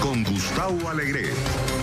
con Gustavo Alegret.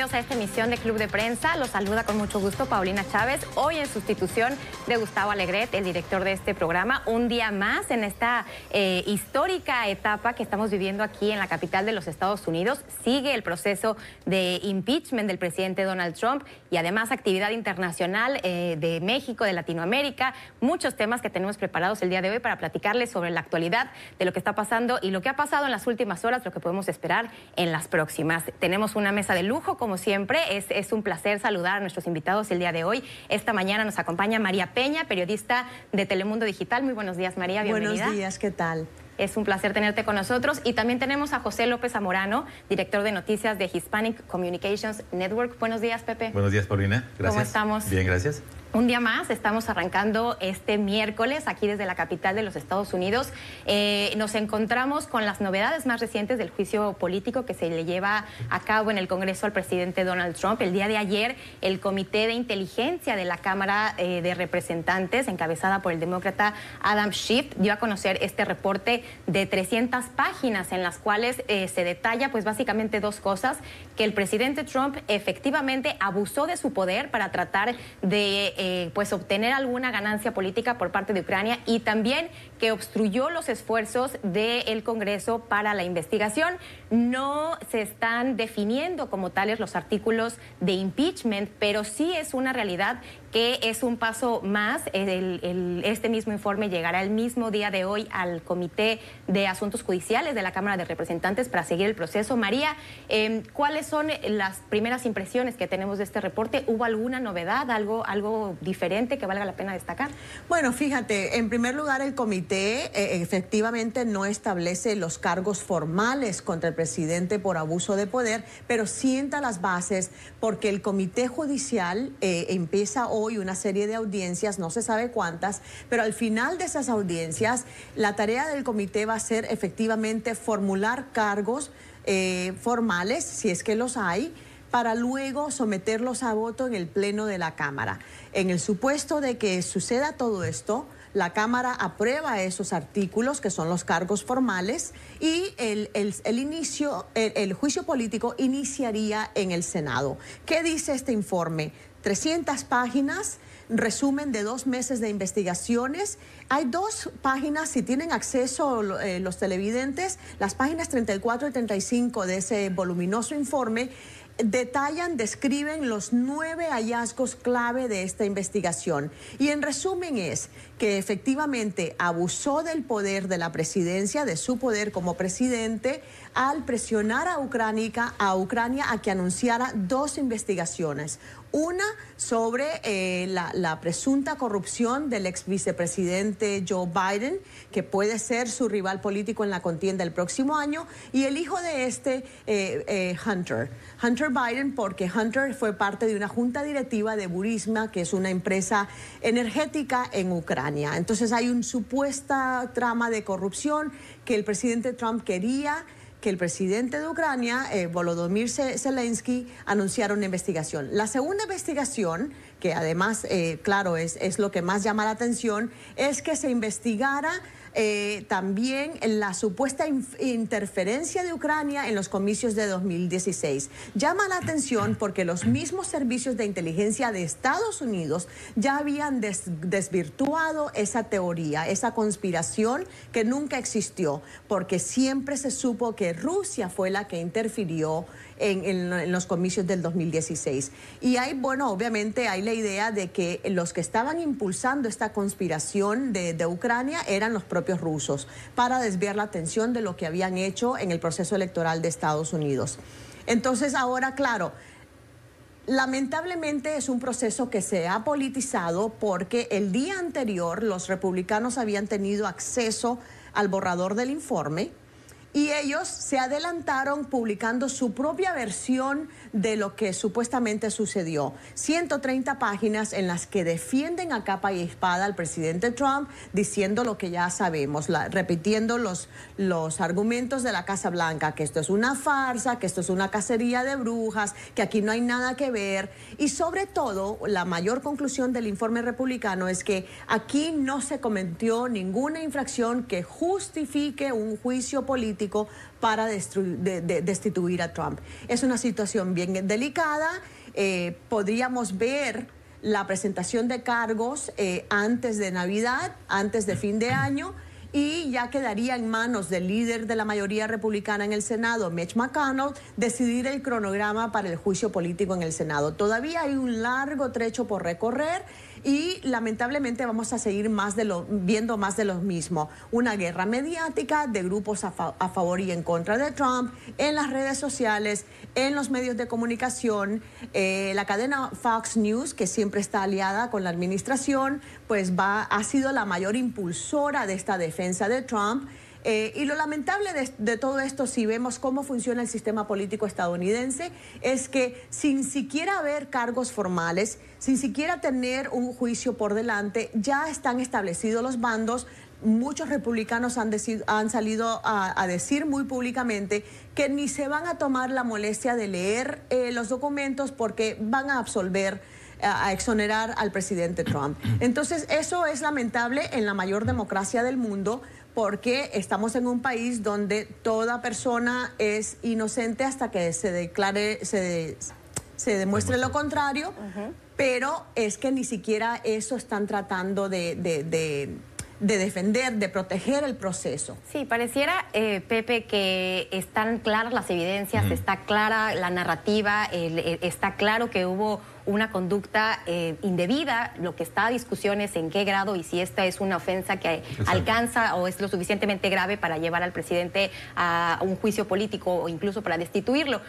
A esta emisión de Club de Prensa. Los saluda con mucho gusto Paulina Chávez, hoy en sustitución de Gustavo Alegret, el director de este programa. Un día más en esta eh, histórica etapa que estamos viviendo aquí en la capital de los Estados Unidos. Sigue el proceso de impeachment del presidente Donald Trump y además actividad internacional eh, de México, de Latinoamérica. Muchos temas que tenemos preparados el día de hoy para platicarles sobre la actualidad de lo que está pasando y lo que ha pasado en las últimas horas, lo que podemos esperar en las próximas. Tenemos una mesa de lujo, como siempre. Es, es un placer saludar a nuestros invitados el día de hoy. Esta mañana nos acompaña María Peña, periodista de Telemundo Digital. Muy buenos días, María. Bienvenida. Buenos días, ¿qué tal? Es un placer tenerte con nosotros. Y también tenemos a José López Zamorano, director de noticias de Hispanic Communications Network. Buenos días, Pepe. Buenos días, Paulina. Gracias. ¿Cómo estamos? Bien, gracias. Un día más, estamos arrancando este miércoles aquí desde la capital de los Estados Unidos. Eh, nos encontramos con las novedades más recientes del juicio político que se le lleva a cabo en el Congreso al presidente Donald Trump. El día de ayer, el Comité de Inteligencia de la Cámara eh, de Representantes, encabezada por el demócrata Adam Schiff, dio a conocer este reporte de 300 páginas en las cuales eh, se detalla, pues básicamente dos cosas, que el presidente Trump efectivamente abusó de su poder para tratar de eh, pues obtener alguna ganancia política por parte de Ucrania y también que obstruyó los esfuerzos del Congreso para la investigación. No se están definiendo como tales los artículos de impeachment, pero sí es una realidad que es un paso más. este mismo informe llegará el mismo día de hoy al Comité de Asuntos Judiciales de la Cámara de Representantes para seguir el proceso. María, em, ¿cuáles son las primeras impresiones que tenemos de este reporte? ¿Hubo alguna novedad, algo, algo diferente que valga la pena destacar? Bueno, fíjate, en primer lugar, el comité eh, efectivamente no establece los cargos formales contra el presidente por abuso de poder, pero sienta las bases porque el comité judicial eh, empieza hoy una serie de audiencias, no se sabe cuántas, pero al final de esas audiencias la tarea del comité va a ser efectivamente formular cargos eh, formales, si es que los hay, para luego someterlos a voto en el Pleno de la Cámara. En el supuesto de que suceda todo esto, la Cámara aprueba esos artículos, que son los cargos formales, y el, inicio, el juicio político iniciaría en el Senado. ¿Qué dice este informe? 300 páginas, resumen de dos meses de investigaciones. Hay dos páginas, si tienen acceso eh, los televidentes, las páginas 34 y 35 de ese voluminoso informe detallan, describen los nueve hallazgos clave de esta investigación. Y en resumen es que efectivamente abusó del poder de la presidencia, de su poder como presidente, al presionar a Ucrania, a Ucrania a que anunciara dos investigaciones. Una sobre eh, la, presunta corrupción del ex vicepresidente Joe Biden, que puede ser su rival político en la contienda el próximo año, y el hijo de este, eh, eh, Hunter. Hunter Biden, porque Hunter fue parte de una junta directiva de Burisma, que es una empresa energética en Ucrania. Entonces hay una supuesta trama de corrupción que el presidente Trump quería que el presidente de Ucrania, eh, Volodymyr Zelensky, anunciara una investigación. La segunda investigación, que además, eh, claro, es, es lo que más llama la atención, es que se investigara eh, también la supuesta interferencia de Ucrania en los comicios de 2016. Llama la atención porque los mismos servicios de inteligencia de Estados Unidos ya habían desvirtuado esa teoría, esa conspiración que nunca existió, porque siempre se supo que Rusia fue la que interfirió en, los comicios del 2016. Y hay, bueno, obviamente hay la idea de que los que estaban impulsando esta conspiración de, de Ucrania eran los propios rusos para desviar la atención de lo que habían hecho en el proceso electoral de Estados Unidos. Entonces ahora, claro, Lamentablemente es un proceso que se ha politizado porque el día anterior los republicanos habían tenido acceso al borrador del informe y ellos se adelantaron publicando su propia versión de lo que supuestamente sucedió. 130 páginas en las que defienden a capa y espada al presidente Trump diciendo lo que ya sabemos, repitiendo los, los argumentos de la Casa Blanca, que esto es una farsa, que esto es una cacería de brujas, que aquí no hay nada que ver. Y sobre todo, la mayor conclusión del informe republicano es que aquí no se cometió ninguna infracción que justifique un juicio político para destituir a Trump. Es una situación bien delicada. Eh, podríamos ver la presentación de cargos eh, antes de Navidad, antes de fin de año y ya quedaría en manos del líder de la mayoría republicana en el Senado, Mitch McConnell, decidir el cronograma para el juicio político en el Senado. Todavía hay un largo trecho por recorrer y lamentablemente vamos a seguir más de viendo más de lo mismo. Una guerra mediática de grupos a, favor y en contra de Trump en las redes sociales, en los medios de comunicación. Eh, la cadena Fox News, que siempre está aliada con la administración, pues va, ha sido la mayor impulsora de esta defensa de Trump. Eh, y lo lamentable de, todo esto, si vemos cómo funciona el sistema político estadounidense, es que sin siquiera haber cargos formales, sin siquiera tener un juicio por delante, ya están establecidos los bandos. Muchos republicanos han, han salido a, decir muy públicamente que ni se van a tomar la molestia de leer eh, los documentos porque van a absolver a exonerar al presidente Trump. Entonces, eso es lamentable en la mayor democracia del mundo porque estamos en un país donde toda persona es inocente hasta que se declare, se, se demuestre lo contrario, pero es que ni siquiera eso están tratando de, de, defender, de proteger el proceso. Sí, pareciera, eh, Pepe, que están claras las evidencias, está clara la narrativa, está claro que hubo una conducta eh, indebida. Lo que está a discusión es en qué grado y si esta es una ofensa que alcanza o es lo suficientemente grave para llevar al presidente a un juicio político o incluso para destituirlo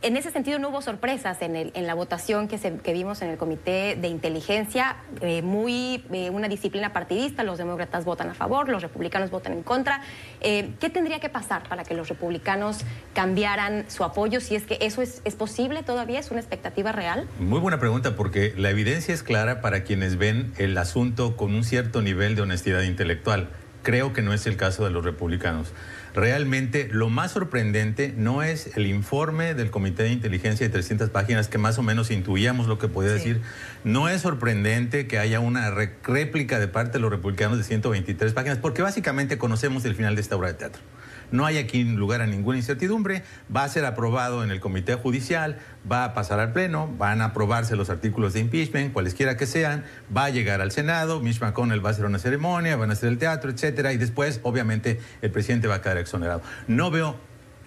en ese sentido no hubo sorpresas en, la votación que, vimos en el Comité de Inteligencia, eh, muy eh, una disciplina partidista, los demócratas votan a favor, los republicanos votan en contra. Eh, ¿Qué tendría que pasar para que los republicanos cambiaran su apoyo? Si es que eso es, es posible todavía, es una expectativa real. Muy buena pregunta, porque la evidencia es clara para quienes ven el asunto con un cierto nivel de honestidad intelectual. Creo que no es el caso de los republicanos. Realmente lo más sorprendente no es el informe del Comité de Inteligencia de 300 páginas que más o menos intuíamos lo que podía decir. No es sorprendente que haya una réplica de parte de los republicanos de 123 páginas, porque básicamente conocemos el final de esta obra de teatro. No hay aquí lugar a ninguna incertidumbre, va a ser aprobado en el Comité Judicial, va a pasar al Pleno, van a aprobarse los artículos de impeachment, cualesquiera que sean, va a llegar al Senado, Mitch McConnell va a hacer una ceremonia, van a hacer el teatro, etcétera, y después, obviamente, el presidente va a quedar exonerado. No veo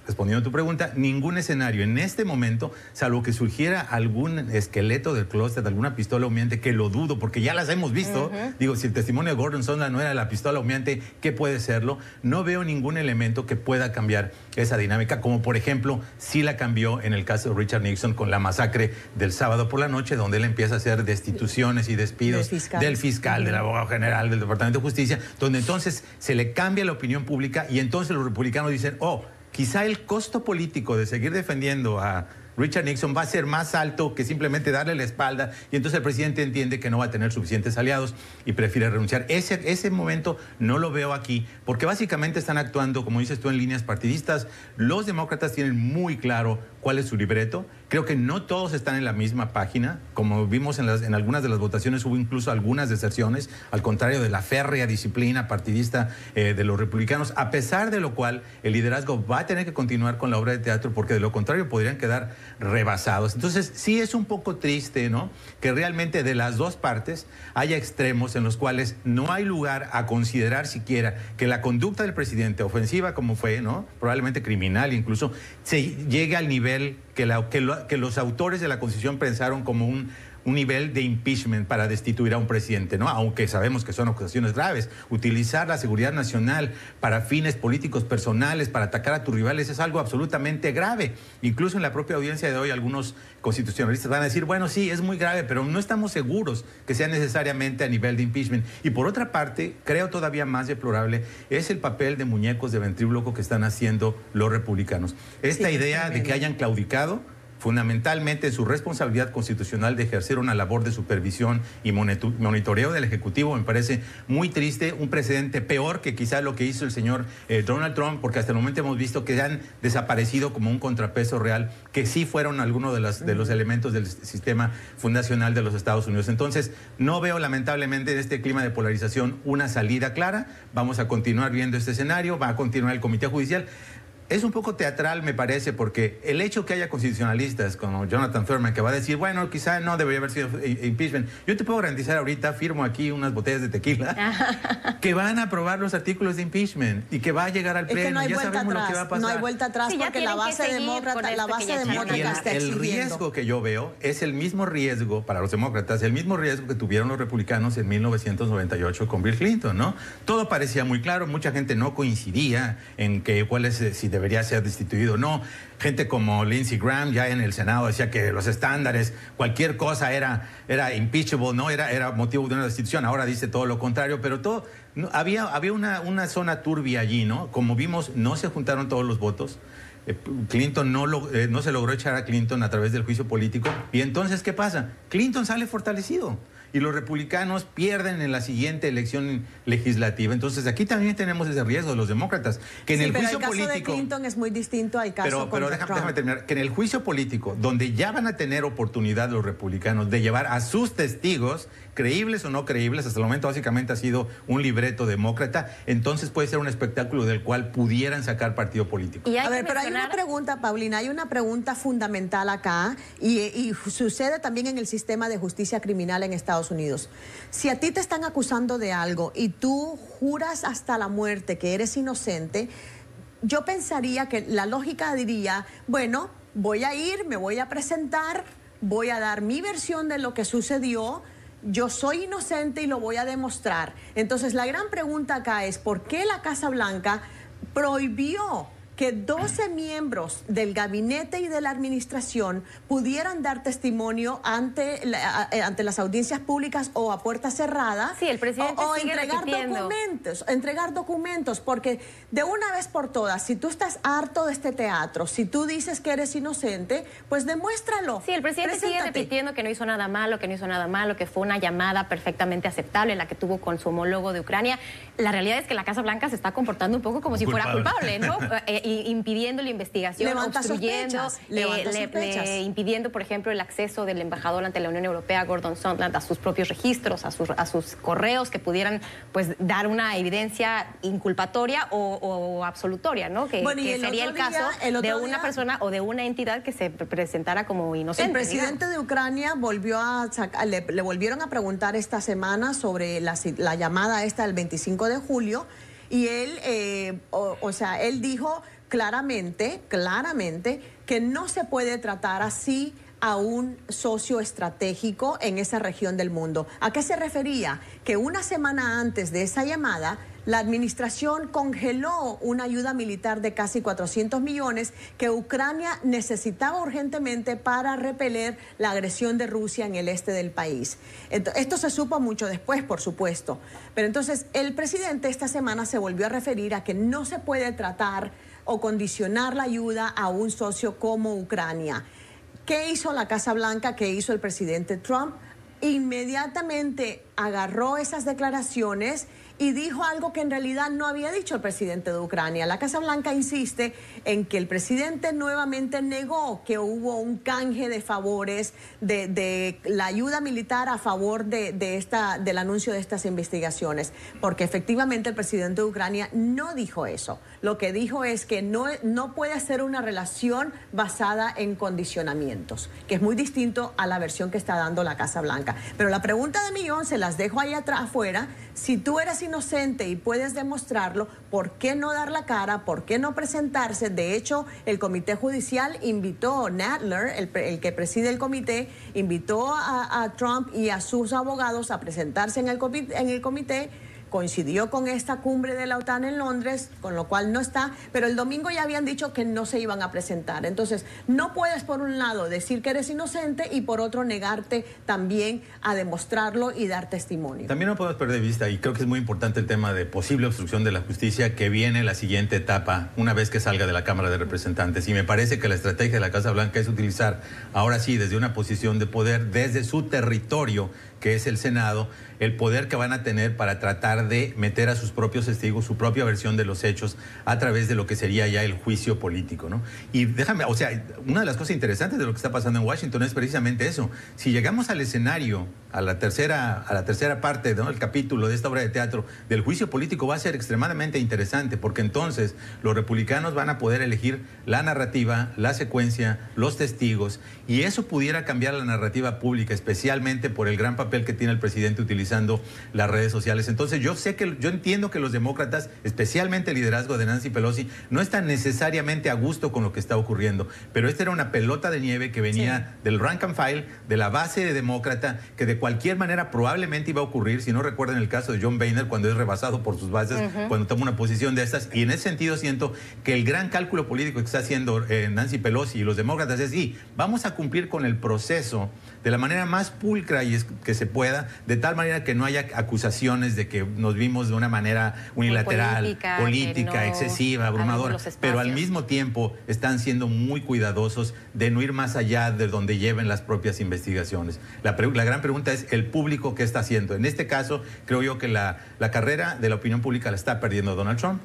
respondiendo a tu pregunta, ningún escenario en este momento, salvo que surgiera algún esqueleto del closet, alguna pistola humeante, que lo dudo, porque ya las hemos visto. Digo, si el testimonio de Gordon Sondland no era la pistola humeante, ¿qué puede serlo? No veo ningún elemento que pueda cambiar esa dinámica, como por ejemplo, sí la cambió en el caso de Richard Nixon con la masacre del sábado por la noche, donde él empieza a hacer destituciones y despidos del fiscal, del abogado general, del Departamento de Justicia, donde entonces se le cambia la opinión pública y entonces los republicanos dicen, oh, quizá el costo político de seguir defendiendo a Richard Nixon va a ser más alto que simplemente darle la espalda y entonces el presidente entiende que no va a tener suficientes aliados y prefiere renunciar. Ese, momento no lo veo aquí porque básicamente están actuando, como dices tú, en líneas partidistas. Los demócratas tienen muy claro cuál es su libreto. Creo que no todos están en la misma página. Como vimos en, las, en algunas de las votaciones, hubo incluso algunas deserciones, al contrario de la férrea disciplina partidista eh, de los republicanos, a pesar de lo cual el liderazgo va a tener que continuar con la obra de teatro porque de lo contrario podrían quedar rebasados. Entonces, sí es un poco triste, ¿no? Que realmente de las dos partes haya extremos en los cuales no hay lugar a considerar siquiera que la conducta del presidente, ofensiva como fue, ¿no? Probablemente criminal incluso, se llegue al nivel que, que, los autores de la Constitución pensaron como un un nivel de impeachment para destituir a un presidente, ¿no? Aunque sabemos que son acusaciones graves. Utilizar la seguridad nacional para fines políticos personales, para atacar a tus rivales, es algo absolutamente grave. Incluso en la propia audiencia de hoy, algunos constitucionalistas van a decir, bueno, sí, es muy grave, pero no estamos seguros que sea necesariamente a nivel de impeachment. Y por otra parte, creo todavía más deplorable, es el papel de muñecos de ventríloco que están haciendo los republicanos. Esta idea de que hayan claudicado fundamentalmente en su responsabilidad constitucional de ejercer una labor de supervisión y monitoreo del Ejecutivo. Me parece muy triste, un precedente peor que quizá lo que hizo el señor eh, Donald Trump, porque hasta el momento hemos visto que han desaparecido como un contrapeso real, que sí fueron algunos de, de los elementos del sistema fundacional de los Estados Unidos. Entonces, no veo lamentablemente en este clima de polarización una salida clara. Vamos a continuar viendo este escenario, va a continuar el Comité Judicial es un poco teatral, me parece, porque el hecho que haya constitucionalistas como Jonathan Thurman que va a decir, bueno, quizá no debería haber sido impeachment, yo te puedo garantizar ahorita, firmo aquí unas botellas de tequila, que van a aprobar los artículos de impeachment y que va a llegar al pleno. Es que no hay ya vuelta sabemos atrás, lo que va a pasar. No hay vuelta atrás porque la base demócrata, la base demócrata está El riesgo que yo veo es el mismo riesgo para los demócratas, el mismo riesgo que tuvieron los republicanos en 1998 con Bill Clinton, ¿no? Todo parecía muy claro, mucha gente no coincidía en que cuál es si de debería ser destituido no. Gente como Lindsey Graham ya en el Senado decía que los estándares, cualquier cosa era, era impeachable, ¿no? Era, era motivo de una destitución. Ahora dice todo lo contrario, pero todo. había había una, una zona turbia allí, ¿no? Como vimos, no se juntaron todos los votos. Eh, Clinton no, lo, eh, no se logró echar a Clinton a través del juicio político. Y entonces, ¿qué pasa? Clinton sale fortalecido y los republicanos pierden en la siguiente elección legislativa. Entonces aquí también tenemos ese riesgo de los demócratas, que en el juicio el caso político de Clinton es muy distinto al caso Pero, pero déjame, terminar, que en el juicio político, donde ya van a tener oportunidad los republicanos de llevar a sus testigos creíbles o no creíbles, hasta el momento básicamente ha sido un libreto demócrata, entonces puede ser un espectáculo del cual pudieran sacar partido político. a ver, pero hay una pregunta, Paulina, hay una pregunta fundamental acá y, y sucede también en el sistema de justicia criminal en Estados Unidos. Si a ti te están acusando de algo y tú juras hasta la muerte que eres inocente, yo pensaría que la lógica diría, bueno, voy a ir, me voy a presentar, voy a dar mi versión de lo que sucedió, yo soy inocente y lo voy a demostrar. Entonces la gran pregunta acá es, ¿por qué la Casa Blanca prohibió que 12 miembros del gabinete y de la administración pudieran dar testimonio ante, eh, ante las audiencias públicas o a puerta cerrada. Sí, el presidente o, entregar documentos, entregar documentos, porque de una vez por todas, si tú estás harto de este teatro, si tú dices que eres inocente, pues demuéstralo. Sí, el presidente sigue repitiendo que no hizo nada malo, que no hizo nada malo, que fue una llamada perfectamente aceptable la que tuvo con su homólogo de Ucrania. La realidad es que la Casa Blanca se está comportando un poco como si fuera culpable, ¿no? Impidiendo la investigación, obstruyendo, eh, impidiendo, por ejemplo, el acceso del embajador ante la Unión Europea, Gordon Sondland, a sus propios registros, a sus, a sus correos que pudieran pues dar una evidencia inculpatoria o, absolutoria, ¿no? Que, sería el caso de una persona o de una entidad que se presentara como inocente. El presidente de Ucrania volvió a le, volvieron a preguntar esta semana sobre la, la llamada esta del 25 de julio y él, eh, o, sea, él dijo claramente, claramente, que no se puede tratar así a un socio estratégico en esa región del mundo. ¿A qué se refería? Que una semana antes de esa llamada, la administración congeló una ayuda militar de casi 400 millones que Ucrania necesitaba urgentemente para repeler la agresión de Rusia en el este del país. Esto se supo mucho después, por supuesto. Pero entonces el presidente esta semana se volvió a referir a que no se puede tratar o condicionar la ayuda a un socio como Ucrania. ¿Qué hizo la Casa Blanca? ¿Qué hizo el presidente Trump? Inmediatamente agarró esas declaraciones y dijo algo que en realidad no había dicho el presidente de Ucrania. La Casa Blanca insiste en que el presidente nuevamente negó que hubo un canje de favores de, la ayuda militar a favor de, esta, del anuncio de estas investigaciones, porque efectivamente el presidente de Ucrania no dijo eso. Lo que dijo es que no, no puede ser una relación basada en condicionamientos, que es muy distinto a la versión que está dando la Casa Blanca. Pero la pregunta de millón se las dejo ahí atrás afuera Si tú eres inocente y puedes demostrarlo, ¿por qué no dar la cara? ¿Por qué no presentarse? De hecho, el Comité Judicial invitó, Nadler, el, que preside el comité, invitó a, Trump y a sus abogados a presentarse en el en el comité coincidió con esta cumbre de la OTAN en Londres, con lo cual no está, pero el domingo ya habían dicho que no se iban a presentar. Entonces, no puedes por un lado decir que eres inocente y por otro negarte también a demostrarlo y dar testimonio. También no podemos perder de vista, y creo que es muy importante el tema de posible obstrucción de la justicia que viene la siguiente etapa una vez que salga de la Cámara de Representantes. Y me parece que la estrategia de la Casa Blanca es utilizar ahora sí desde una posición de poder, desde su territorio, que es el Senado, el poder que van a tener para tratar de meter a sus propios testigos su propia versión de los hechos a través de lo que sería ya el juicio político, ¿no? Y déjame, o sea, una de las cosas interesantes de lo que está pasando en Washington es precisamente eso. Si llegamos al escenario, a la tercera, a la tercera parte del capítulo de esta obra de teatro del juicio político va a ser extremadamente interesante, porque entonces los republicanos van a poder elegir la narrativa, la secuencia, los testigos, y eso pudiera cambiar la narrativa pública, especialmente por el gran papel que tiene el presidente utilizando las redes sociales. Entonces yo sé que, yo entiendo que los demócratas, especialmente el liderazgo de Nancy Pelosi, no están necesariamente a gusto con lo que está ocurriendo, pero esta era una pelota de nieve que venía del rank and file, de la base de demócrata, que de cualquier manera probablemente iba a ocurrir, si no recuerdan el caso de John Boehner cuando es rebasado por sus bases, cuando toma una posición de estas, y en ese sentido siento que el gran cálculo político que está haciendo eh, Nancy Pelosi y los demócratas es, sí, vamos a cumplir con el proceso de la manera más pulcra y que se pueda, de tal manera que no haya acusaciones de que nos vimos de una manera unilateral, política, excesiva, abrumadora, pero al mismo tiempo están siendo muy cuidadosos de no ir más allá de donde lleven las propias investigaciones. La, gran pregunta es el público qué está haciendo. En este caso, creo yo que la, la carrera de la opinión pública la está perdiendo Donald Trump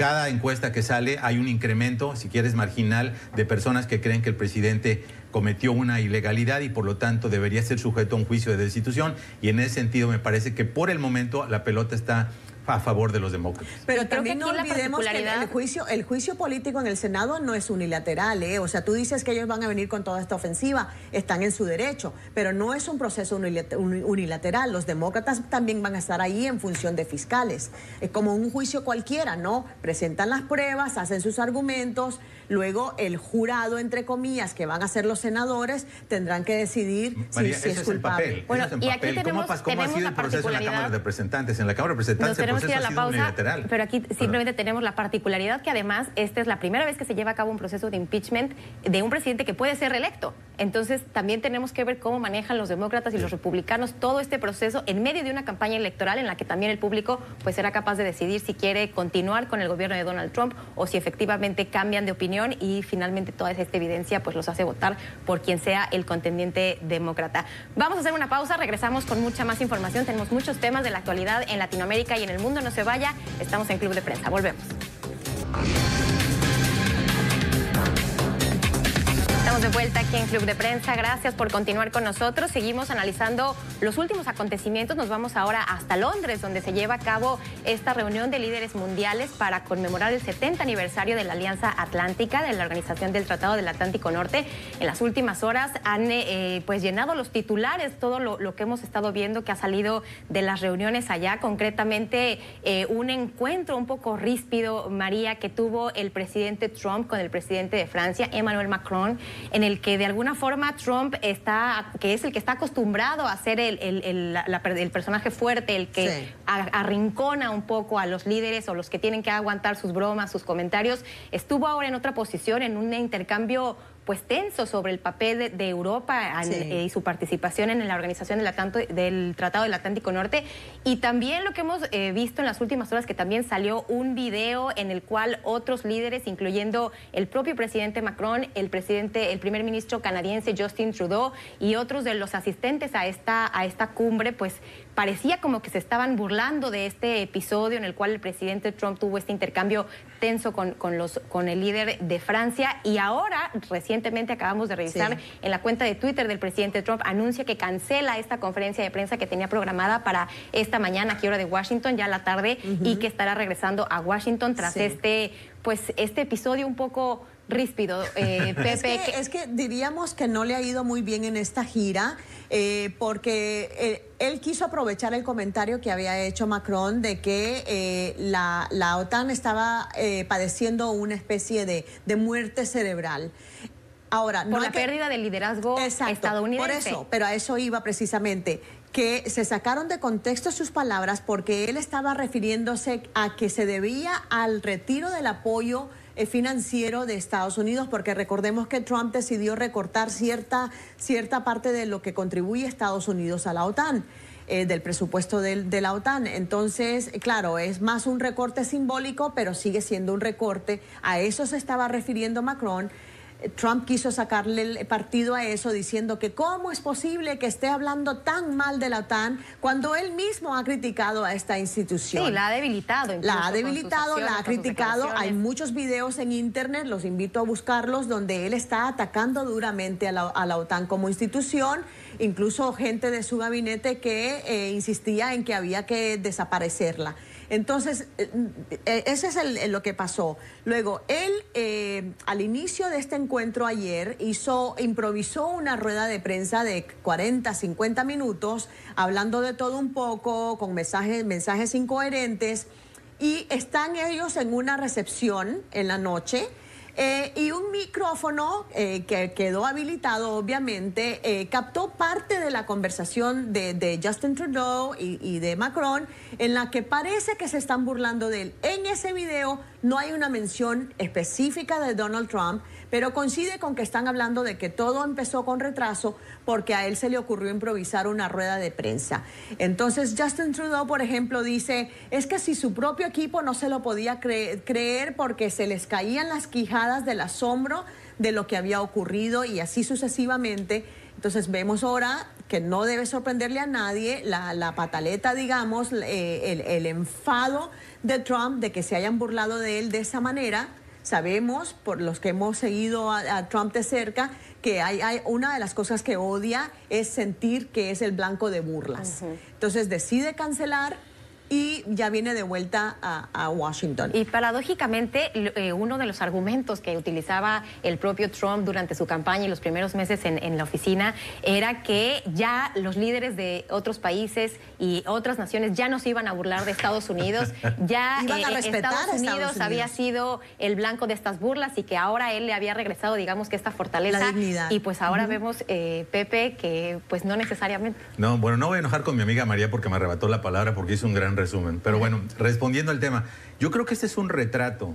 cada encuesta que sale hay un incremento, si quieres marginal, de personas que creen que el presidente cometió una ilegalidad y por lo tanto debería ser sujeto a un juicio de destitución. Y en ese sentido me parece que por el momento la pelota está a favor de los demócratas. Pero también no olvidemos que el juicio, el juicio político en el Senado no es unilateral, ¿eh? O sea, tú dices que ellos van a venir con toda esta ofensiva, están en su derecho, pero no es un proceso unilateral. Los demócratas también van a estar ahí en función de fiscales. Es como un juicio cualquiera, ¿no? Presentan las pruebas, hacen sus argumentos, luego el jurado, entre comillas, que van a ser los senadores, tendrán que decidir si, es culpable. bueno, y aquí tenemos, ¿Cómo, ha sido el proceso en la Cámara de Representantes? En la Cámara de Representantes la pausa, pero aquí simplemente tenemos la particularidad que además esta es la primera vez que se lleva a cabo un proceso de impeachment de un presidente que puede ser reelecto. Entonces también tenemos que ver cómo manejan los demócratas y los republicanos todo este proceso en medio de una campaña electoral en la que también el público pues será capaz de decidir si quiere continuar con el gobierno de Donald Trump o si efectivamente cambian de opinión y finalmente toda esta evidencia pues los hace votar por quien sea el contendiente demócrata. Vamos a hacer una pausa, regresamos con mucha más información. Tenemos muchos temas de la actualidad en Latinoamérica y en el mundo no se vaya. Estamos en Club de Prensa. Volvemos. Estamos de vuelta aquí en Club de Prensa. Gracias por continuar con nosotros. Seguimos analizando los últimos acontecimientos. Nos vamos ahora hasta Londres, donde se lleva a cabo esta reunión de líderes mundiales para conmemorar el 70 aniversario de la Alianza Atlántica, de la Organización del Tratado del Atlántico Norte. En las últimas horas han eh, pues llenado los titulares todo lo, que hemos estado viendo que ha salido de las reuniones allá. Concretamente, eh, un encuentro un poco ríspido, María, que tuvo el presidente Trump con el presidente de Francia, Emmanuel Macron en el que de alguna forma Trump está, que es el que está acostumbrado a ser el, el, personaje fuerte, el que arrincona un poco a los líderes o los que tienen que aguantar sus bromas, sus comentarios, estuvo ahora en otra posición, en un intercambio pues tenso sobre el papel de, Europa eh, y su participación en la organización del, Tratado del Atlántico Norte. Y también lo que hemos eh, visto en las últimas horas, que también salió un video en el cual otros líderes, incluyendo el propio presidente Macron, el presidente, el primer ministro canadiense Justin Trudeau y otros de los asistentes a esta, a esta cumbre, pues parecía como que se estaban burlando de este episodio en el cual el presidente Trump tuvo este intercambio tenso con, los, con el líder de Francia. Y ahora recientemente acabamos de revisar en la cuenta de Twitter del presidente Trump anuncia que cancela esta conferencia de prensa que tenía programada para esta mañana aquí hora de Washington ya a la tarde y que estará regresando a Washington tras este pues este episodio un poco ríspido, eh, Pepe. Es que, diríamos que no le ha ido muy bien en esta gira, eh, porque eh, él quiso aprovechar el comentario que había hecho Macron de que la, OTAN estaba padeciendo una especie de, muerte cerebral. Ahora, por la pérdida del liderazgo estadounidense. Por eso, pero a eso iba precisamente que se sacaron de contexto sus palabras porque él estaba refiriéndose a que se debía al retiro del apoyo eh, financiero de Estados Unidos, porque recordemos que Trump decidió recortar cierta, cierta parte de lo que contribuye Estados Unidos a la OTAN. Eh, del presupuesto de la OTAN. Entonces, claro, es más un recorte simbólico, pero sigue siendo un recorte. A eso se estaba refiriendo Macron Trump quiso sacarle el partido a eso diciendo que cómo es posible que esté hablando tan mal de la OTAN cuando él mismo ha criticado a esta institución. Sí, la ha debilitado. La ha debilitado, la ha criticado. Hay muchos videos en internet, los invito a buscarlos, donde él está atacando duramente a la, OTAN como institución, incluso gente de su gabinete que eh, insistía en que había que desaparecerla. Entonces, eh, eh, ese es lo que pasó. Luego, él eh, al inicio de este encuentro ayer hizo, improvisó una rueda de prensa de 40, 50 minutos, hablando de todo un poco, con mensajes, mensajes incoherentes, y están ellos en una recepción en la noche eh, y un micrófono eh, que quedó habilitado, obviamente, eh, captó parte de la conversación de, Justin Trudeau y, de Macron, en la que parece que se están burlando de él. En ese video no hay una mención específica de Donald Trump, pero coincide con que están hablando de que todo empezó con retraso porque a él se le ocurrió improvisar una rueda de prensa. Entonces Justin Trudeau, por ejemplo, dice, es que si su propio equipo no se lo podía creer porque se les caían las quijadas del asombro de lo que había ocurrido y así sucesivamente. Entonces vemos ahora que no debe sorprenderle a nadie la, pataleta, digamos, el enfado de Trump de que se hayan burlado de él de esa manera Sabemos, por los que hemos seguido a, Trump de cerca, que hay, hay, una de las cosas que odia es sentir que es el blanco de burlas. Entonces decide cancelar y ya viene de vuelta a, Washington. Y paradójicamente, eh, uno de los argumentos que utilizaba el propio Trump durante su campaña y los primeros meses en, la oficina era que ya los líderes de otros países y otras naciones ya no se iban a burlar de Estados Unidos, ya eh, Estados, Unidos había sido el blanco de estas burlas y que ahora él le había regresado, digamos que esta fortaleza. La dignidad. Y pues ahora vemos, eh, Pepe, que pues no necesariamente. No, bueno, no voy a enojar con mi amiga María porque me arrebató la palabra porque hizo un gran resumen. Pero bueno, respondiendo al tema, yo creo que este es un retrato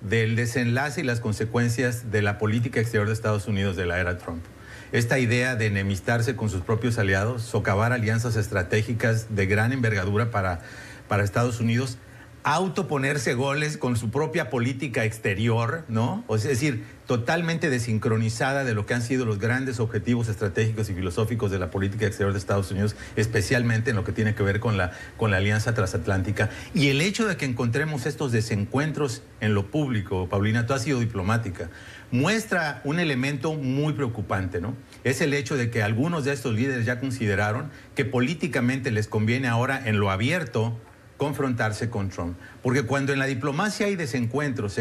del desenlace y las consecuencias de la política exterior de Estados Unidos de la era Trump. Esta idea de enemistarse con sus propios aliados, socavar alianzas estratégicas de gran envergadura para, para Estados Unidos, autoponerse goles con su propia política exterior, ¿no? es decir, totalmente desincronizada de lo que han sido los grandes objetivos estratégicos y filosóficos de la política exterior de Estados Unidos, especialmente en lo que tiene que ver con la, con la alianza transatlántica. Y el hecho de que encontremos estos desencuentros en lo público, Paulina, tú has sido diplomática, muestra un elemento muy preocupante, ¿no? Es el hecho de que algunos de estos líderes ya consideraron que políticamente les conviene ahora en lo abierto confrontarse con Trump. Porque cuando en la diplomacia hay desencuentros,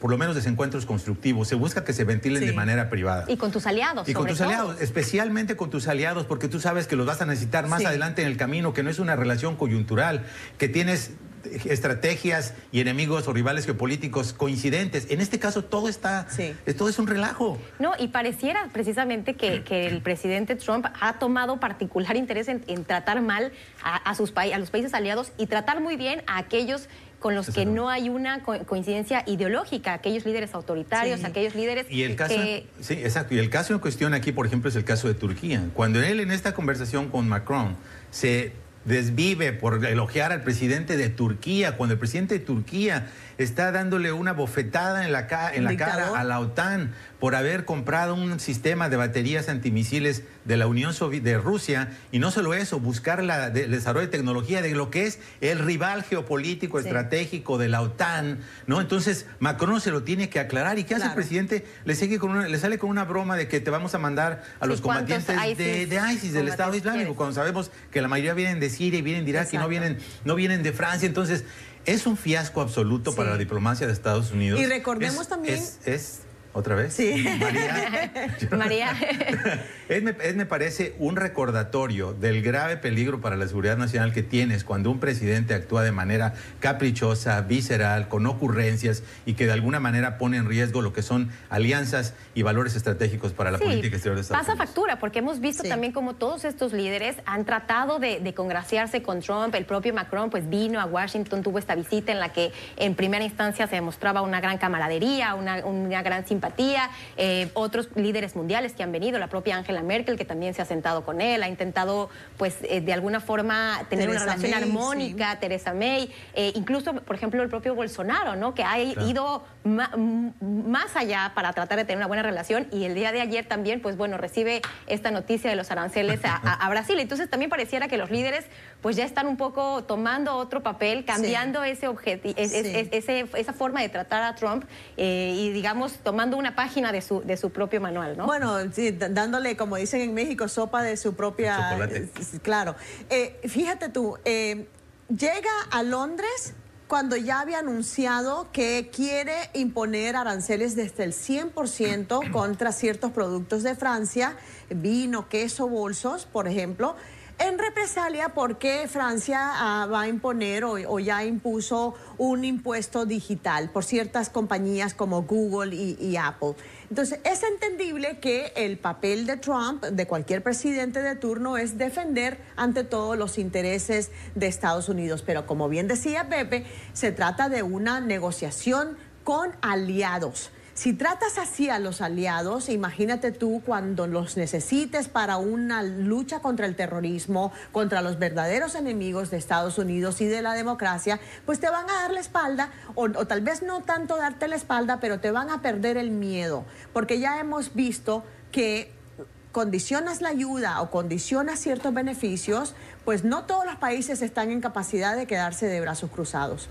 por lo menos desencuentros constructivos, se busca que se ventilen de manera privada. Y con tus aliados. Y con tus aliados, especialmente con tus aliados, porque tú sabes que los vas a necesitar más adelante en el camino, que no es una relación coyuntural, que tienes estrategias y enemigos o rivales geopolíticos coincidentes. En este caso todo está, todo es un relajo. No, y pareciera precisamente que, el presidente Trump ha tomado particular interés en, tratar mal a, sus a los países aliados y tratar muy bien a aquellos con los que no hay una coincidencia ideológica, aquellos líderes autoritarios, aquellos líderes y el caso, Sí, exacto. Y el caso en cuestión aquí, por ejemplo, es el caso de Turquía. Cuando él en esta conversación con Macron se desvive por elogiar al presidente de Turquía, cuando el presidente de Turquía está dándole una bofetada en la, en la cara a la OTAN por haber comprado un sistema de baterías antimisiles de la Unión Soviética de Rusia y no solo eso, buscar la, el desarrollo de tecnología de lo que es el rival geopolítico estratégico de la OTAN, ¿no? Entonces Macron se lo tiene que aclarar y qué hace el presidente le sigue con le sale con una broma de que te vamos a mandar a los combatientes de, ISIS del Estado Islámico cuando sabemos que la mayoría vienen de Siria y vienen de Irak y no vienen no vienen de Francia, entonces Es un fiasco absoluto para la diplomacia de Estados Unidos. Y recordemos también... es ¿Otra vez? Sí. María. María. es, me, parece un recordatorio del grave peligro para la seguridad nacional que tienes cuando un presidente actúa de manera caprichosa, visceral, con ocurrencias y que de alguna manera pone en riesgo lo que son alianzas y valores estratégicos para la política exterior de Estados pasa factura, porque hemos visto también como todos estos líderes han tratado de, congraciarse con Trump. El propio Macron pues vino a Washington, tuvo esta visita en la que en primera instancia se demostraba una gran camaradería, una, una gran simpatía simpatía, eh, otros líderes mundiales que han venido, la propia Angela Merkel que también se ha sentado con él, ha intentado pues eh, de alguna forma tener una relación armónica, Teresa May, eh, incluso por ejemplo el propio Bolsonaro, ¿no? que ha ido más allá para tratar de tener una buena relación y el día de ayer también pues bueno recibe esta noticia de los aranceles a, Brasil. Entonces también pareciera que los líderes pues ya están un poco tomando otro papel, cambiando ese objetivo, esa forma de tratar a Trump y digamos tomando una página de su, de su propio manual, ¿no? Bueno, sí, dándole, como dicen en México, sopa de su propia... Chocolate. claro. Eh, fíjate tú, eh, llega a Londres cuando ya había anunciado que quiere imponer aranceles desde el 100% contra ciertos productos de Francia, vino, queso, bolsos, por ejemplo en represalia porque Francia ah, va a imponer o, ya impuso un impuesto digital por ciertas compañías como Google y, Apple. Entonces, es entendible que el papel de Trump, de cualquier presidente de turno, es defender ante todo los intereses de Estados Unidos. Pero como bien decía Pepe, se trata de una negociación con aliados. Si tratas así a los aliados, imagínate tú cuando los necesites para una lucha contra el terrorismo, contra los verdaderos enemigos de Estados Unidos y de la democracia, pues te van a dar la espalda, o, tal vez no tanto darte la espalda, pero te van a perder el miedo, porque ya hemos visto que condicionas la ayuda o condicionas ciertos beneficios, pues no todos los países están en capacidad de quedarse de brazos cruzados.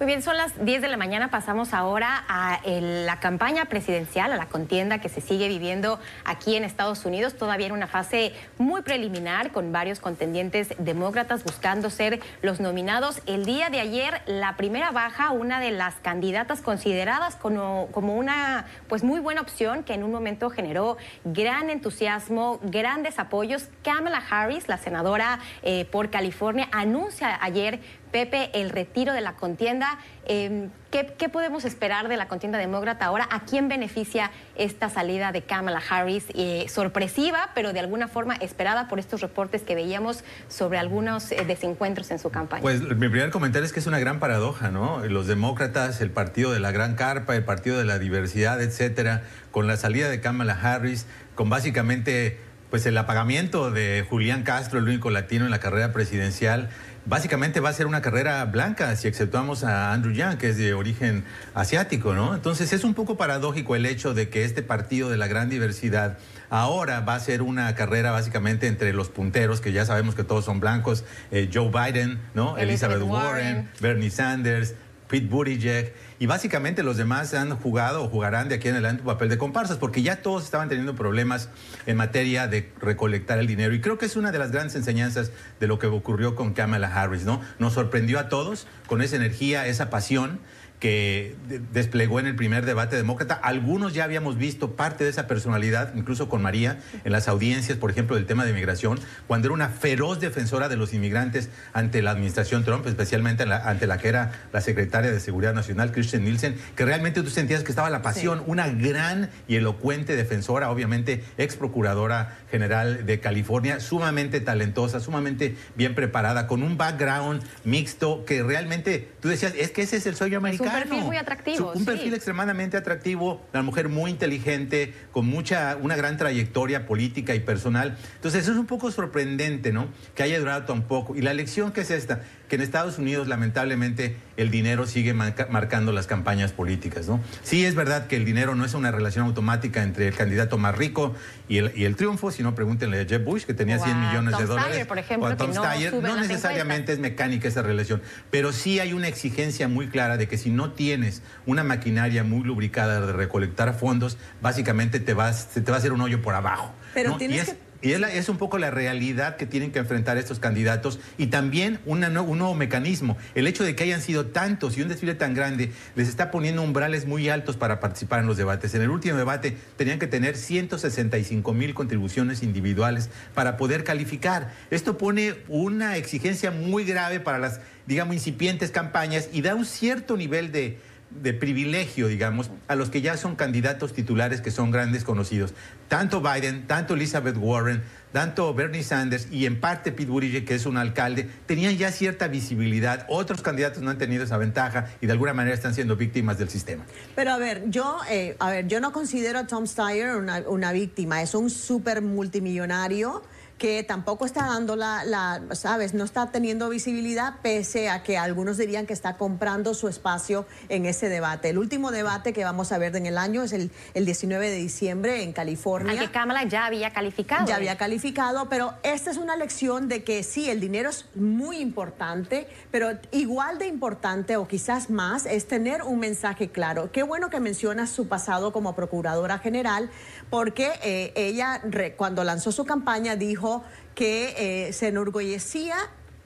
Muy bien, son las 10 de la mañana, pasamos ahora a la campaña presidencial, a la contienda que se sigue viviendo aquí en Estados Unidos, todavía en una fase muy preliminar con varios contendientes demócratas buscando ser los nominados. El día de ayer, la primera baja, una de las candidatas consideradas como, una pues muy buena opción que en un momento generó gran entusiasmo, grandes apoyos. Kamala Harris, la senadora eh, por California, anuncia ayer Pepe, el retiro de la contienda. Em, ¿qué, podemos esperar de la contienda demócrata ahora? ¿A quién beneficia esta salida de Kamala Harris? Eh, sorpresiva, pero de alguna forma esperada por estos reportes que veíamos sobre algunos eh, desencuentros en su campaña. Pues mi primer comentario es que es una gran paradoja, ¿no? Los demócratas, el partido de la gran carpa, el partido de la diversidad, etcétera, con la salida de Kamala Harris, con básicamente pues el apagamiento de Julián Castro, el único latino en la carrera presidencial básicamente va a ser una carrera blanca si exceptuamos a Andrew Yang, que es de origen asiático, ¿no? Entonces es un poco paradójico el hecho de que este partido de la gran diversidad ahora va a ser una carrera básicamente entre los punteros, que ya sabemos que todos son blancos, eh, Joe Biden, ¿no? Elizabeth, Warren, Bernie Sanders, Pete Buttigieg, y básicamente los demás han jugado o jugarán de aquí en adelante un papel de comparsas, porque ya todos estaban teniendo problemas en materia de recolectar el dinero. Y creo que es una de las grandes enseñanzas de lo que ocurrió con Kamala Harris, ¿no? Nos sorprendió a todos con esa energía, esa pasión que desplegó en el primer debate demócrata. Algunos ya habíamos visto parte de esa personalidad, incluso con María, en las audiencias, por ejemplo, del tema de inmigración, cuando era una feroz defensora de los inmigrantes ante la administración Trump, especialmente ante la que era la secretaria de Seguridad Nacional, Christian Nielsen, que realmente tú sentías que estaba la pasión, una gran y elocuente defensora, obviamente ex procuradora general de California, sumamente talentosa, sumamente bien preparada, con un background mixto que realmente tú decías, es que ese es el sueño americano un perfil muy atractivo. un perfil extremadamente atractivo, una mujer muy inteligente, con mucha, una gran trayectoria política y personal. Entonces, eso es un poco sorprendente, ¿no? Que haya durado tan poco. Y la lección que es esta, que en Estados Unidos, lamentablemente, el dinero sigue marcando las campañas políticas, ¿no? Sí es verdad que el dinero no es una relación automática entre el candidato más rico y el, y el triunfo, si no pregúntenle a Jeb Bush, que tenía 100 millones de dólares. por ejemplo, o a Tom Steyer. No, necesariamente es mecánica esa relación, pero sí hay una exigencia muy clara de que si no tienes una maquinaria muy lubricada de recolectar fondos, básicamente te vas, te va a hacer un hoyo por abajo. Pero tienes que Y es, es, un poco la realidad que tienen que enfrentar estos candidatos y también un nuevo mecanismo. El hecho de que hayan sido tantos y un desfile tan grande les está poniendo umbrales muy altos para participar en los debates. En el último debate tenían que tener 165 mil contribuciones individuales para poder calificar. Esto pone una exigencia muy grave para las, digamos, incipientes campañas y da un cierto nivel de de privilegio, digamos, a los que ya son candidatos titulares que son grandes conocidos. Tanto Biden, tanto Elizabeth Warren, tanto Bernie Sanders y en parte Pete Buttigieg, que es un alcalde, tenían ya cierta visibilidad. Otros candidatos no han tenido esa ventaja y de alguna manera están siendo víctimas del sistema. Pero a ver, yo, eh, a ver, yo no considero a Tom Steyer una, una víctima. Es un súper multimillonario que tampoco está dando la, la, sabes, no está teniendo visibilidad pese a que algunos dirían que está comprando su espacio en ese debate. El último debate que vamos a ver en el año es el, el 19 de diciembre en California. Al que Kamala ya había calificado. Ya había calificado, pero esta es una lección de que sí, el dinero es muy importante, pero igual de importante o quizás más es tener un mensaje claro. Qué bueno que mencionas su pasado como procuradora general, porque eh, ella cuando lanzó su campaña dijo que eh, se enorgullecía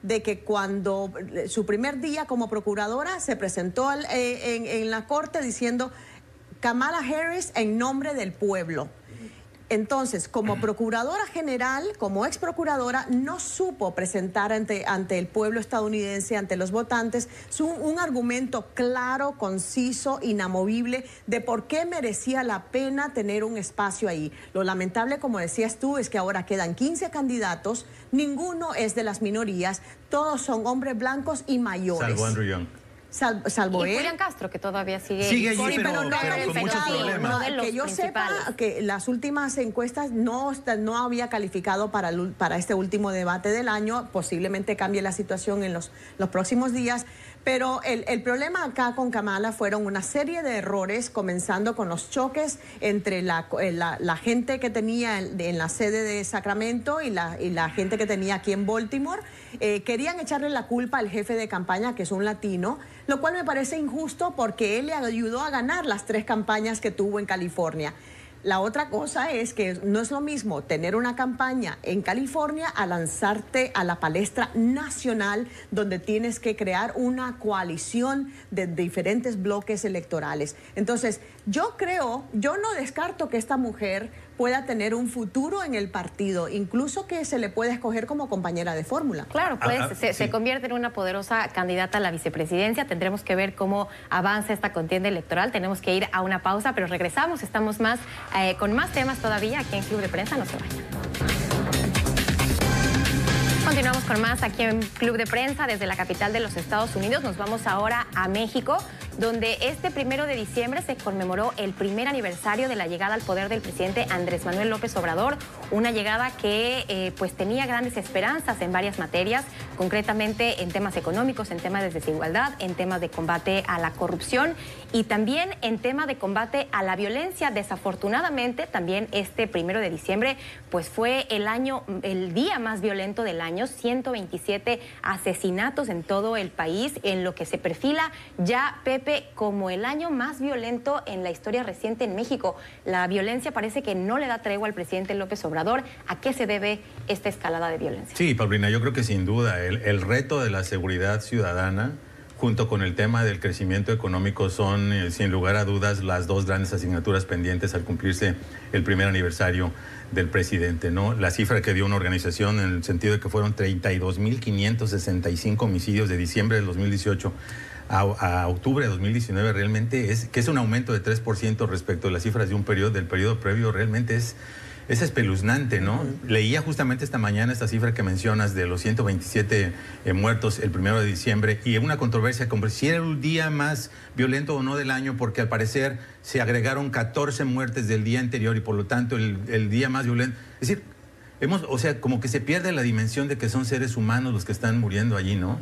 de que cuando eh, su primer día como procuradora se presentó eh, en, en la corte diciendo Kamala Harris en nombre del pueblo. Entonces, como procuradora general, como ex procuradora, no supo presentar ante, ante el pueblo estadounidense, ante los votantes, un argumento claro, conciso, inamovible de por qué merecía la pena tener un espacio ahí. Lo lamentable, como decías tú, es que ahora quedan 15 candidatos, ninguno es de las minorías, todos son hombres blancos y mayores. Salvo Andrew Young salvo y Julián Castro, que todavía sigue. Sigue allí, pero, no pero con muchos problemas. que yo sepa que las últimas encuestas no, no había calificado para, para este último debate del año. Posiblemente cambie la situación en los, los próximos días. Pero el, el, problema acá con Kamala fueron una serie de errores, comenzando con los choques entre la, eh, la, la gente que tenía en, en, la sede de Sacramento y la, y la gente que tenía aquí en Baltimore. Eh, querían echarle la culpa al jefe de campaña, que es un latino, lo cual me parece injusto porque él le ayudó a ganar las tres campañas que tuvo en California. La otra cosa es que no es lo mismo tener una campaña en California a lanzarte a la palestra nacional donde tienes que crear una coalición de diferentes bloques electorales. Entonces, yo creo, yo no descarto que esta mujer pueda tener un futuro en el partido, incluso que se le pueda escoger como compañera de fórmula. Claro, pues ah, ah, se, convierte en una poderosa candidata a la vicepresidencia. Tendremos que ver cómo avanza esta contienda electoral. Tenemos que ir a una pausa, pero regresamos. Estamos más eh, con más temas todavía aquí en Club de Prensa. No se vayan. Continuamos con más aquí en Club de Prensa desde la capital de los Estados Unidos. Nos vamos ahora a México, donde este primero de diciembre se conmemoró el primer aniversario de la llegada al poder del presidente Andrés Manuel López Obrador, una llegada que eh, pues tenía grandes esperanzas en varias materias, concretamente en temas económicos, en temas de desigualdad, en temas de combate a la corrupción y también en tema de combate a la violencia. Desafortunadamente, también este primero de diciembre pues fue el año, el día más violento del año 127 asesinatos en todo el país, en lo que se perfila ya, Pepe, como el año más violento en la historia reciente en México. La violencia parece que no le da tregua al presidente López Obrador. ¿A qué se debe esta escalada de violencia? Sí, Paulina, yo creo que sin duda el, el reto de la seguridad ciudadana junto con el tema del crecimiento económico son, eh, sin lugar a dudas, las dos grandes asignaturas pendientes al cumplirse el primer aniversario del presidente, ¿no? La cifra que dio una organización en el sentido de que fueron 32.565 homicidios de diciembre del 2018 a, a, octubre de 2019 realmente es que es un aumento de 3% respecto a las cifras de un periodo del periodo previo realmente es es espeluznante, ¿no? Leía justamente esta mañana esta cifra que mencionas de los 127 eh, muertos el primero de diciembre y una controversia como si era el día más violento o no del año porque al parecer se agregaron 14 muertes del día anterior y por lo tanto el, el día más violento. Es decir, hemos, o sea, como que se pierde la dimensión de que son seres humanos los que están muriendo allí, ¿no?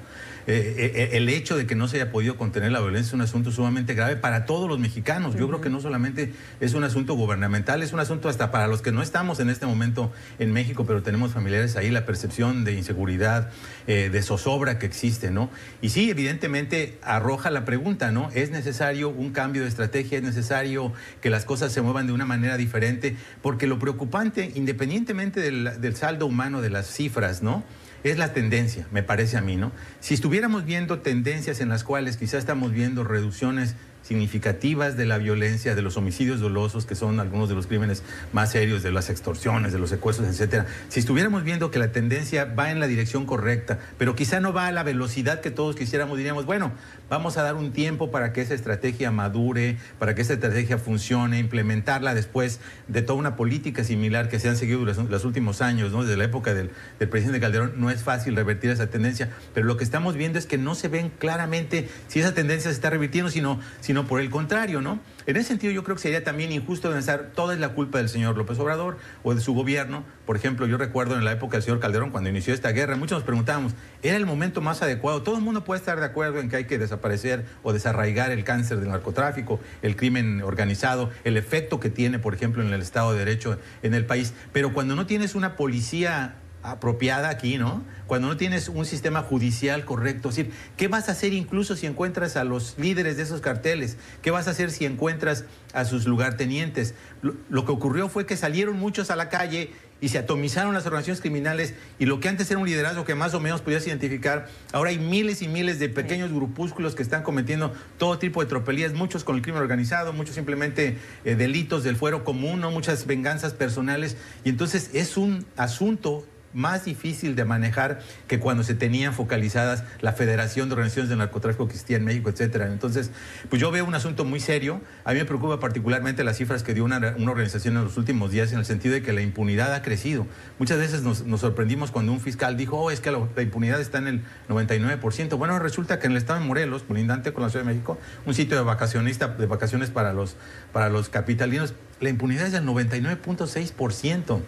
Eh, eh, eh, el hecho de que no se haya podido contener la violencia es un asunto sumamente grave para todos los mexicanos. Yo creo que no solamente es un asunto gubernamental, es un asunto hasta para los que no estamos en este momento en México, pero tenemos familiares ahí, la percepción de inseguridad, de zozobra que existe, ¿no? Y sí, evidentemente arroja la pregunta, ¿no? ¿Es necesario un cambio de estrategia? ¿Es necesario que las cosas se muevan de una manera diferente? Porque lo preocupante, independientemente del, del saldo humano de las cifras, ¿no? Es la tendencia, me parece a mí, ¿no? Si estuviéramos viendo tendencias en las cuales quizás estamos viendo reducciones significativas de la violencia, de los homicidios dolosos, que son algunos de los crímenes más serios, de las extorsiones, de los secuestros, etcétera. Si estuviéramos viendo que la tendencia va en la dirección correcta, pero quizá no va a la velocidad que todos quisiéramos, diríamos, bueno, vamos a dar un tiempo para que esa estrategia madure, para que esa estrategia funcione, implementarla después de toda una política similar que se han seguido los, los últimos años, desde la época del, del presidente Calderón. No es fácil revertir esa tendencia, pero lo que estamos viendo es que no se ven claramente si esa tendencia se está revirtiendo, sino, sino por el contrario, ¿no? En ese sentido yo creo que sería también injusto pensar toda es la culpa del señor López Obrador o de su gobierno. Por ejemplo, yo recuerdo en la época del señor Calderón, cuando inició esta guerra, muchos nos preguntábamos, ¿era el momento más adecuado? Todo el mundo puede estar de acuerdo en que hay que desaparecer o desarraigar el cáncer del narcotráfico, el crimen organizado, el efecto que tiene, por ejemplo, en el Estado de Derecho en el país. Pero cuando no tienes una policía apropiada aquí, ¿no? Cuando no tienes un sistema judicial correcto, es decir, ¿qué vas a hacer incluso si encuentras a los líderes de esos carteles? ¿Qué vas a hacer si encuentras a sus lugartenientes? Lo, lo que ocurrió fue que salieron muchos a la calle y se atomizaron las organizaciones criminales y lo que antes era un liderazgo que más o menos podías identificar, ahora hay miles y miles de pequeños grupúsculos que están cometiendo todo tipo de tropelías, muchos con el crimen organizado, muchos simplemente eh, delitos del fuero común, ¿no? muchas venganzas personales y entonces es un asunto más difícil de manejar que cuando se tenían focalizadas la Federación de Organizaciones de Narcotráfico que existía en México, etcétera. Entonces, pues yo veo un asunto muy serio. A mí me preocupa particularmente las cifras que dio una, una organización en los últimos días en el sentido de que la impunidad ha crecido. Muchas veces nos, nos sorprendimos cuando un fiscal dijo, oh, es que la, impunidad está en el 99%. Bueno, resulta que en el estado de Morelos, colindante con la Ciudad de México, un sitio de vacacionista, de vacaciones para los, para los capitalinos, la impunidad es del 99.6%.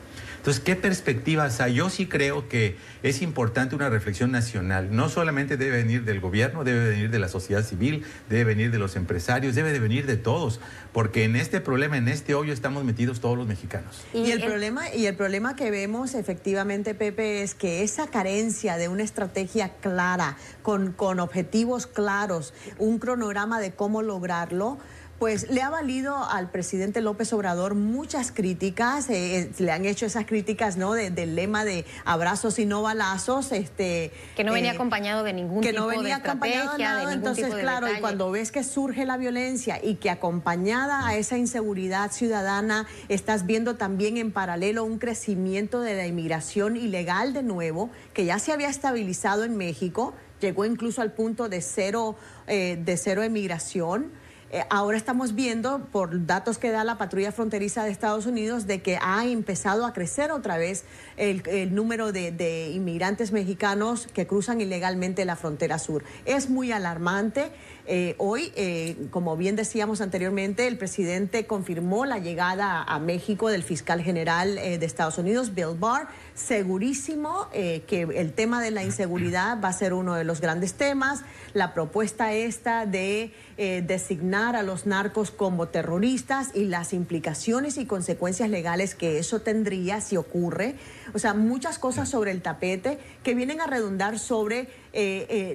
Entonces, ¿qué perspectivas hay? Yo sí creo que es importante una reflexión nacional. No solamente debe venir del gobierno, debe venir de la sociedad civil, debe venir de los empresarios, debe de venir de todos, porque en este problema, en este hoyo estamos metidos todos los mexicanos. Y, el, problema, y el problema que vemos efectivamente, Pepe, es que esa carencia de una estrategia clara, con, con objetivos claros, un cronograma de cómo lograrlo, pues le ha valido al presidente López Obrador muchas críticas, eh, eh, le han hecho esas críticas, ¿no? De, del lema de abrazos y no balazos, este que no venía eh, acompañado de ningún que tipo no venía de acompañado de nada, entonces tipo de claro, detalle. y cuando ves que surge la violencia y que acompañada a esa inseguridad ciudadana estás viendo también en paralelo un crecimiento de la inmigración ilegal de nuevo, que ya se había estabilizado en México, llegó incluso al punto de cero eh, de cero emigración. Eh, ahora estamos viendo, por datos que da la patrulla fronteriza de Estados Unidos, de que ha empezado a crecer otra vez el, número de, inmigrantes mexicanos que cruzan ilegalmente la frontera sur. Es muy alarmante. Eh, hoy, eh, como bien decíamos anteriormente, el presidente confirmó la llegada a México del fiscal general eh, de Estados Unidos, Bill Barr. Segurísimo que el tema de la inseguridad va a ser uno de los grandes temas. La propuesta esta de designar a los narcos como terroristas y las implicaciones y consecuencias legales que eso tendría si ocurre. O sea, muchas cosas sobre el tapete que vienen a redundar sobre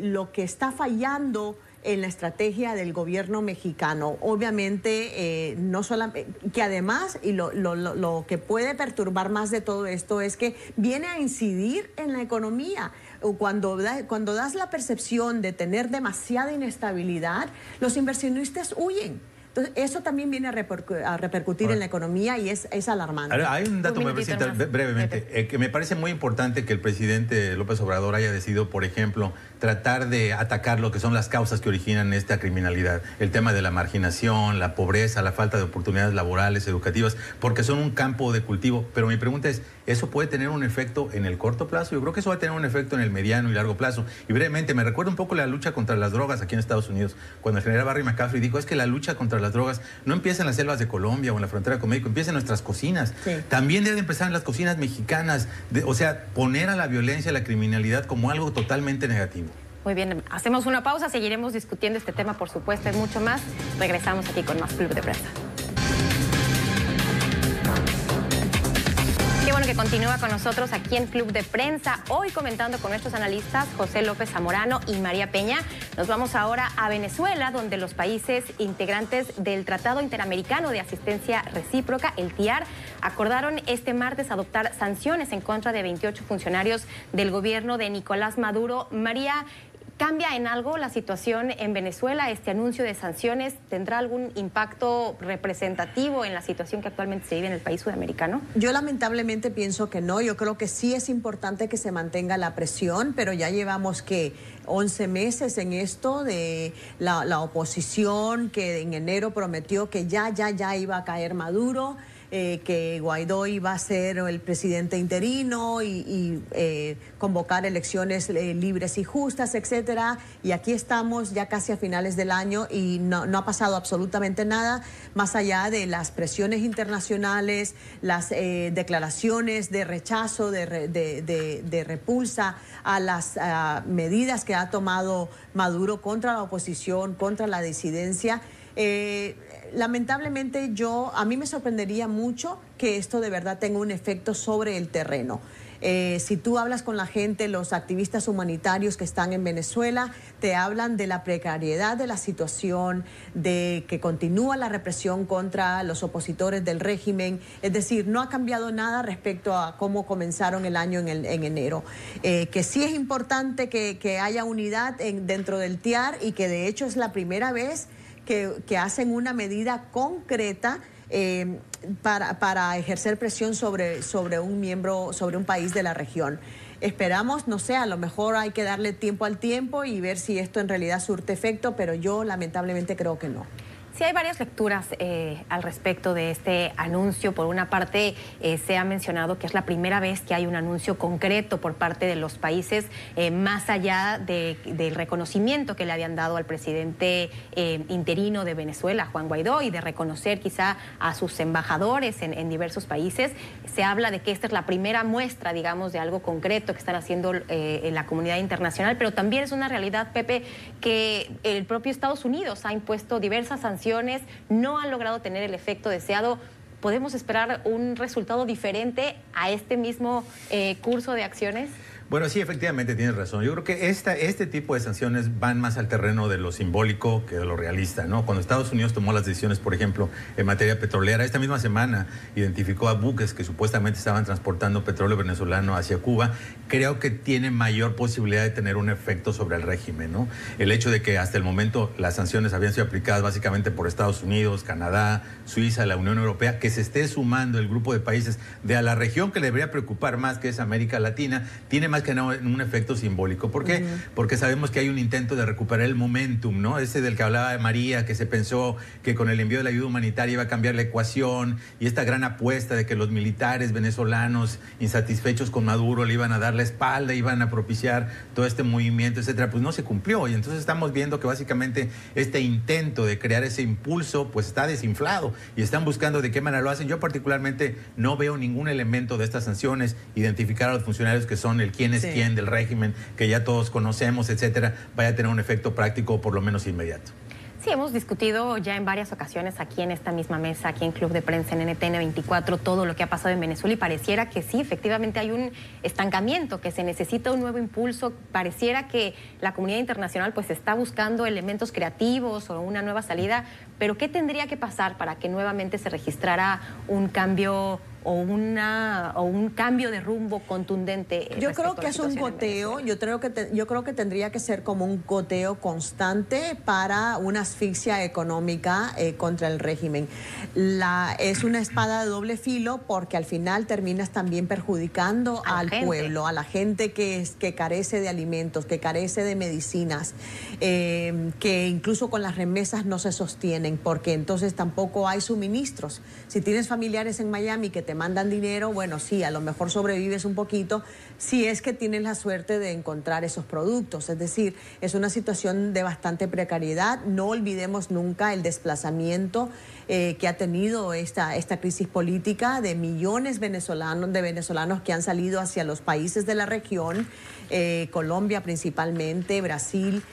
lo que está fallando en la estrategia del gobierno mexicano. Obviamente, eh, no solamente, que además, y lo, lo, lo, que puede perturbar más de todo esto es que viene a incidir en la economía. Cuando, da, cuando das la percepción de tener demasiada inestabilidad, los inversionistas huyen. Entonces, eso también viene a, repercu a repercutir en la economía y es, es alarmante. Ahora, hay un dato, un me brevemente, eh, que me parece muy importante que el presidente López Obrador haya decidido, por ejemplo, tratar de atacar lo que son las causas que originan esta criminalidad. El tema de la marginación, la pobreza, la falta de oportunidades laborales, educativas, porque son un campo de cultivo. Pero mi pregunta es, ¿eso puede tener un efecto en el corto plazo? Yo creo que eso va a tener un efecto en el mediano y largo plazo. Y brevemente, me recuerda un poco la lucha contra las drogas aquí en Estados Unidos, cuando el general Barry McCaffrey dijo, es que la lucha contra las drogas no empieza en las selvas de Colombia o en la frontera con México, empieza en nuestras cocinas. Sí. También debe empezar en las cocinas mexicanas. De, o sea, poner a la violencia, a la criminalidad como algo totalmente negativo. Muy bien, hacemos una pausa, seguiremos discutiendo este tema, por supuesto, y mucho más. Regresamos aquí con más Club de Prensa. Qué bueno que continúa con nosotros aquí en Club de Prensa. Hoy comentando con nuestros analistas José López Zamorano y María Peña. Nos vamos ahora a Venezuela, donde los países integrantes del Tratado Interamericano de Asistencia Recíproca, el TIAR, acordaron este martes adoptar sanciones en contra de 28 funcionarios del gobierno de Nicolás Maduro. María, ¿Cambia en algo la situación en Venezuela? ¿Este anuncio de sanciones tendrá algún impacto representativo en la situación que actualmente se vive en el país sudamericano? Yo lamentablemente pienso que no. Yo creo que sí es importante que se mantenga la presión, pero ya llevamos que 11 meses en esto de la, la oposición que en enero prometió que ya, ya, ya iba a caer Maduro. Eh, que Guaidó iba a ser el presidente interino y, eh, convocar elecciones eh, libres y justas, etcétera. Y aquí estamos ya casi a finales del año y no, ha pasado absolutamente nada más allá de las presiones internacionales, las declaraciones de rechazo, de, repulsa a las medidas que ha tomado Maduro contra la oposición, contra la disidencia lamentablemente yo, a mí me sorprendería mucho que esto de verdad tenga un efecto sobre el terreno. Eh, si tú hablas con la gente, los activistas humanitarios que están en Venezuela, te hablan de la precariedad de la situación, de que continúa la represión contra los opositores del régimen. Es decir, no ha cambiado nada respecto a cómo comenzaron el año en, enero. Eh, que sí es importante que, haya unidad dentro del TIAR y que de hecho es la primera vez que, hacen una medida concreta eh, para, para, ejercer presión sobre, sobre un miembro, sobre un país de la región. Esperamos, no sé, a lo mejor hay que darle tiempo al tiempo y ver si esto en realidad surte efecto, pero yo lamentablemente creo que no. Sí, hay varias lecturas eh, al respecto de este anuncio. Por una parte, eh, se ha mencionado que es la primera vez que hay un anuncio concreto por parte de los países, eh, más allá del reconocimiento que le habían dado al presidente interino de Venezuela, Juan Guaidó, y de reconocer quizá a sus embajadores en, en, diversos países. Se habla de que esta es la primera muestra, digamos, de algo concreto que están haciendo en la comunidad internacional, pero también es una realidad, Pepe, que el propio Estados Unidos ha impuesto diversas sanciones no han logrado tener el efecto deseado. ¿Podemos esperar un resultado diferente a este mismo eh, curso de acciones? Bueno, sí, efectivamente tienes razón. Yo creo que esta, este tipo de sanciones van más al terreno de lo simbólico que de lo realista, ¿no? Cuando Estados Unidos tomó las decisiones, por ejemplo, en materia petrolera, esta misma semana identificó a buques que supuestamente estaban transportando petróleo venezolano hacia Cuba, creo que tiene mayor posibilidad de tener un efecto sobre el régimen, ¿no? El hecho de que hasta el momento las sanciones habían sido aplicadas básicamente por Estados Unidos, Canadá, Suiza, la Unión Europea, que se esté sumando el grupo de países de a la región que le debería preocupar más, que es América Latina, tiene más que no un efecto simbólico. ¿Por qué? Porque sabemos que hay un intento de recuperar el momentum, ¿no? Ese del que hablaba de María, que se pensó que con el envío de la ayuda humanitaria iba a cambiar la ecuación y esta gran apuesta de que los militares venezolanos insatisfechos con Maduro le iban a dar la espalda, iban a propiciar todo este movimiento, etcétera, pues no se cumplió. Y entonces estamos viendo que básicamente este intento de crear ese impulso, pues está desinflado y están buscando de qué manera lo hacen. Yo particularmente no veo ningún elemento de estas sanciones, identificar a los funcionarios que son el quién es del régimen que ya todos conocemos, etcétera, vaya a tener un efecto práctico por lo menos inmediato. Sí, hemos discutido ya en varias ocasiones aquí en esta misma mesa, aquí en Club de Prensa, en NTN 24, todo lo que ha pasado en Venezuela y pareciera que sí, efectivamente hay un estancamiento, que se necesita un nuevo impulso, pareciera que la comunidad internacional pues está buscando elementos creativos o una nueva salida, pero ¿qué tendría que pasar para que nuevamente se registrara un cambio o, una, o un cambio de rumbo contundente? Yo creo que es un goteo, yo creo, que yo creo que tendría que ser como un goteo constante para una asfixia económica eh, contra el régimen. La, es una espada de doble filo porque al final terminas también perjudicando al pueblo, a la gente que, es, que carece de alimentos, que carece de medicinas, eh, que incluso con las remesas no se sostienen porque entonces tampoco hay suministros. Si tienes familiares en Miami que te mandan dinero, bueno, sí, a lo mejor sobrevives un poquito si es que tienes la suerte de encontrar esos productos. Es decir, es una situación de bastante precariedad. No olvidemos nunca el desplazamiento eh, que ha tenido esta, esta crisis política de millones de venezolanos que han salido hacia los países de la región, eh, Colombia principalmente, Brasil,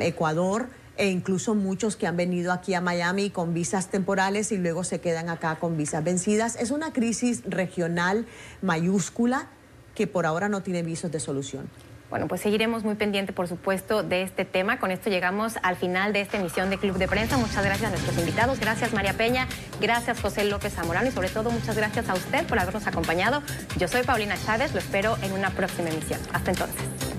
Ecuador. E incluso muchos que han venido aquí a Miami con visas temporales y luego se quedan acá con visas vencidas. Es una crisis regional mayúscula que por ahora no tiene visos de solución. Bueno, pues seguiremos muy pendiente, por supuesto, de este tema. Con esto llegamos al final de esta emisión de Club de Prensa. Muchas gracias a nuestros invitados. Gracias, María Peña. Gracias, José López Zamorano. Y sobre todo, muchas gracias a usted por habernos acompañado. Yo soy Paulina Chávez. Lo espero en una próxima emisión. Hasta entonces.